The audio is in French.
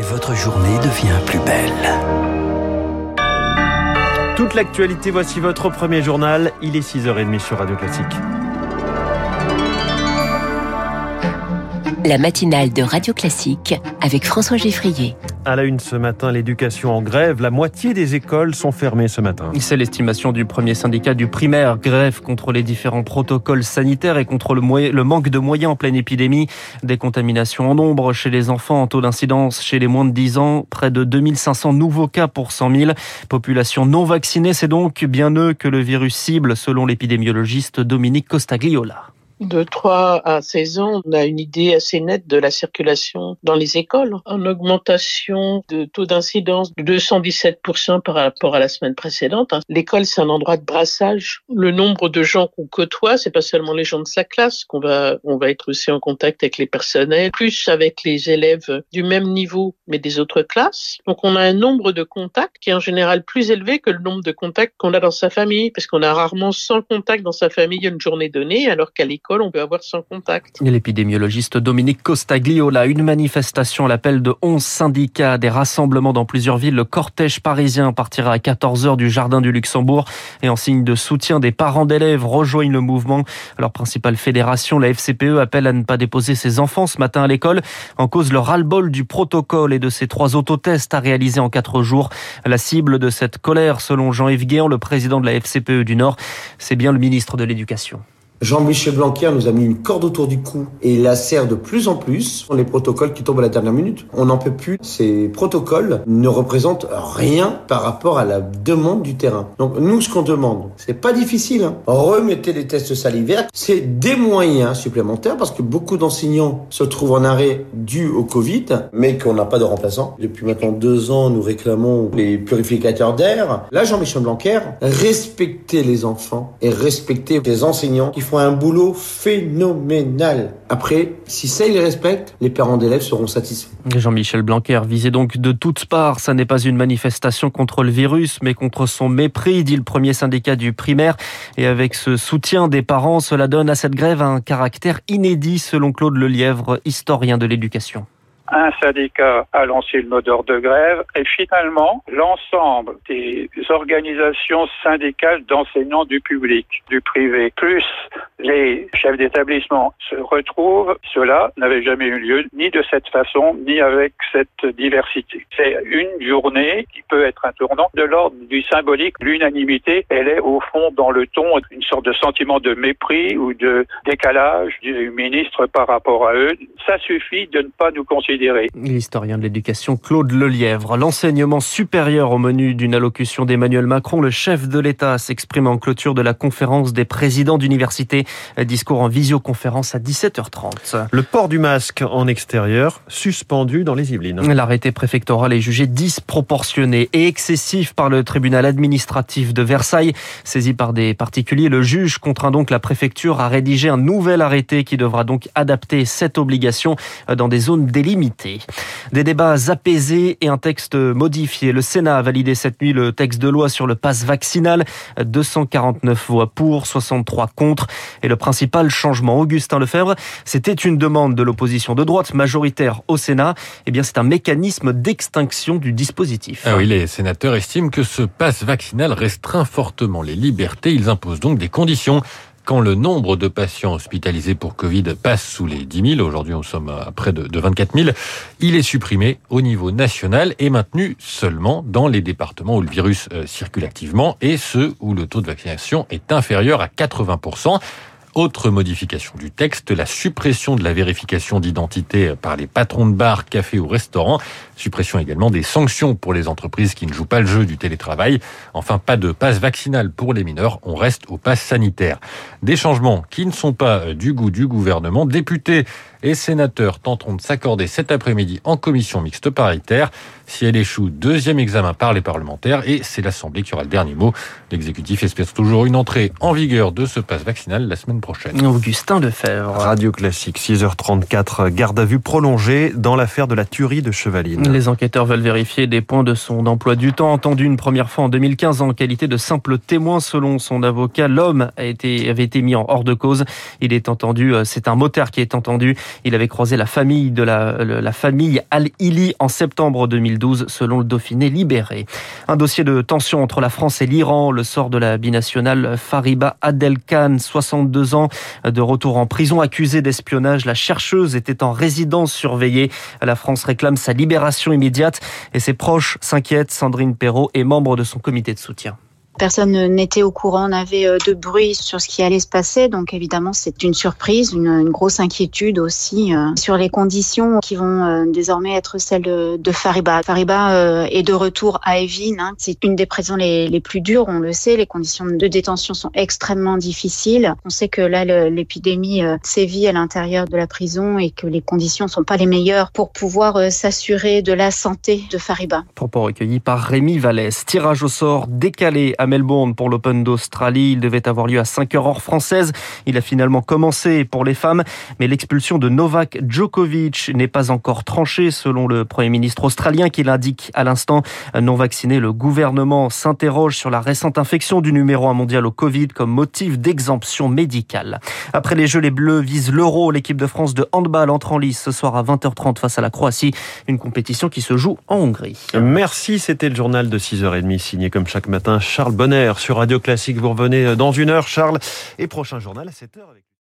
et votre journée devient plus belle. Toute l'actualité, voici votre premier journal. Il est 6h30 sur Radio Classique. La matinale de Radio Classique avec François Geffrier. À la une ce matin, l'éducation en grève. La moitié des écoles sont fermées ce matin. C'est l'estimation du premier syndicat du primaire. Grève contre les différents protocoles sanitaires et contre le, manque de moyens en pleine épidémie. Des contaminations en nombre chez les enfants, en taux d'incidence chez les moins de 10 ans. Près de 2500 nouveaux cas pour 100 000. Population non vaccinée, c'est donc bien eux que le virus cible, selon l'épidémiologiste Dominique Costagliola. De 3 à 16 ans, on a une idée assez nette de la circulation dans les écoles. En augmentation de taux d'incidence de 217% par rapport à la semaine précédente. L'école, c'est un endroit de brassage. Le nombre de gens qu'on côtoie, c'est pas seulement les gens de sa classe qu'on va, on va être aussi en contact avec les personnels, plus avec les élèves du même niveau, mais des autres classes. Donc, on a un nombre de contacts qui est en général plus élevé que le nombre de contacts qu'on a dans sa famille, parce qu'on a rarement 100 contacts dans sa famille une journée donnée, alors qu'à l'école, on peut avoir sans contact. L'épidémiologiste Dominique Costagliola, une manifestation à l'appel de 11 syndicats, des rassemblements dans plusieurs villes. Le cortège parisien partira à 14h du Jardin du Luxembourg et en signe de soutien des parents d'élèves rejoignent le mouvement. Leur principale fédération, la FCPE, appelle à ne pas déposer ses enfants ce matin à l'école en cause le ras-le-bol du protocole et de ces trois autotests à réaliser en quatre jours. La cible de cette colère, selon Jean-Yves Guéant, le président de la FCPE du Nord, c'est bien le ministre de l'Éducation. Jean-Michel Blanquer nous a mis une corde autour du cou et la serre de plus en plus les protocoles qui tombent à la dernière minute. On n'en peut plus. Ces protocoles ne représentent rien par rapport à la demande du terrain. Donc nous, ce qu'on demande, c'est pas difficile. Hein. Remettez les tests salivaires. C'est des moyens supplémentaires parce que beaucoup d'enseignants se trouvent en arrêt dû au Covid, mais qu'on n'a pas de remplaçant. Depuis maintenant deux ans, nous réclamons les purificateurs d'air. Là, Jean-Michel Blanquer, respectez les enfants et respectez les enseignants qui font un boulot phénoménal. Après, si ça, ils respectent, les parents d'élèves seront satisfaits. Jean-Michel Blanquer visait donc de toutes parts. Ça n'est pas une manifestation contre le virus, mais contre son mépris, dit le premier syndicat du primaire. Et avec ce soutien des parents, cela donne à cette grève un caractère inédit, selon Claude Lelièvre, historien de l'éducation un syndicat a lancé le mot d'ordre de grève et finalement l'ensemble des organisations syndicales d'enseignants du public, du privé, plus les chefs d'établissement se retrouvent, cela n'avait jamais eu lieu ni de cette façon, ni avec cette diversité. C'est une journée qui peut être un tournant de l'ordre du symbolique. L'unanimité, elle est au fond dans le ton, une sorte de sentiment de mépris ou de décalage du ministre par rapport à eux. Ça suffit de ne pas nous considérer. L'historien de l'éducation Claude Lelièvre. L'enseignement supérieur au menu d'une allocution d'Emmanuel Macron, le chef de l'État s'exprime en clôture de la conférence des présidents d'université Discours en visioconférence à 17h30. Le port du masque en extérieur suspendu dans les Yvelines. L'arrêté préfectoral est jugé disproportionné et excessif par le tribunal administratif de Versailles. Saisi par des particuliers, le juge contraint donc la préfecture à rédiger un nouvel arrêté qui devra donc adapter cette obligation dans des zones délimitées. Des débats apaisés et un texte modifié. Le Sénat a validé cette nuit le texte de loi sur le pass vaccinal. 249 voix pour, 63 contre. Et le principal changement, Augustin Lefebvre, c'était une demande de l'opposition de droite majoritaire au Sénat. Eh bien, c'est un mécanisme d'extinction du dispositif. Ah oui, les sénateurs estiment que ce passe vaccinal restreint fortement les libertés. Ils imposent donc des conditions quand le nombre de patients hospitalisés pour Covid passe sous les 10 000, aujourd'hui nous sommes à près de 24 000, il est supprimé au niveau national et maintenu seulement dans les départements où le virus euh, circule activement et ceux où le taux de vaccination est inférieur à 80 autre modification du texte, la suppression de la vérification d'identité par les patrons de bars, cafés ou restaurants. Suppression également des sanctions pour les entreprises qui ne jouent pas le jeu du télétravail. Enfin, pas de passe vaccinal pour les mineurs. On reste au passe sanitaire. Des changements qui ne sont pas du goût du gouvernement. Députés et sénateurs tenteront de s'accorder cet après-midi en commission mixte paritaire. Si elle échoue, deuxième examen par les parlementaires et c'est l'Assemblée qui aura le dernier mot. L'exécutif espère toujours une entrée en vigueur de ce passe vaccinal la semaine prochaine. Augustin Lefebvre. Radio Classique, 6h34, garde à vue prolongée dans l'affaire de la tuerie de Chevaline. Les enquêteurs veulent vérifier des points de son emploi du temps, entendu une première fois en 2015 en qualité de simple témoin selon son avocat. L'homme a été, avait été mis en hors de cause. Il est entendu, euh, c'est un moteur qui est entendu. Il avait croisé la famille de la, la famille Al-Ili en septembre 2012 selon le Dauphiné libéré. Un dossier de tension entre la France et l'Iran, le sort de la binationale Fariba Adelkhan, 62 ans, de retour en prison, accusée d'espionnage. La chercheuse était en résidence surveillée. La France réclame sa libération immédiate et ses proches s'inquiètent. Sandrine Perrault est membre de son comité de soutien. Personne n'était au courant, n'avait euh, de bruit sur ce qui allait se passer. Donc évidemment, c'est une surprise, une, grosse inquiétude aussi euh, sur les conditions qui vont euh, désormais être celles de, Fariba. Fariba est de retour à Evin. Hein. C'est une des prisons les, plus dures, on le sait. Les conditions de détention sont extrêmement difficiles. On sait que là, l'épidémie sévit à l'intérieur de la prison et que les conditions ne sont pas les meilleures pour pouvoir s'assurer de la santé de Fariba. Propos recueillis par Rémi Vallès. Tirage au sort décalé à Melbourne pour l'Open d'Australie. Il devait avoir lieu à 5 heures hors française. Il a finalement commencé pour les femmes, mais l'expulsion de Novak Djokovic n'est pas encore tranchée selon le Premier ministre australien qui l'indique à l'instant. Non vacciné, le gouvernement s'interroge sur la récente infection du numéro 1 mondial au Covid comme motif d'exemption médicale. Après les Jeux, les Bleus visent l'Euro. L'équipe de France de handball entre en lice ce soir à 20h30 face à la Croatie. Une compétition qui se joue en Hongrie. Merci, c'était le journal de 6h30 signé comme chaque matin Charles Bonner sur Radio Classique. Vous revenez dans une heure, Charles. Et prochain journal à 7h avec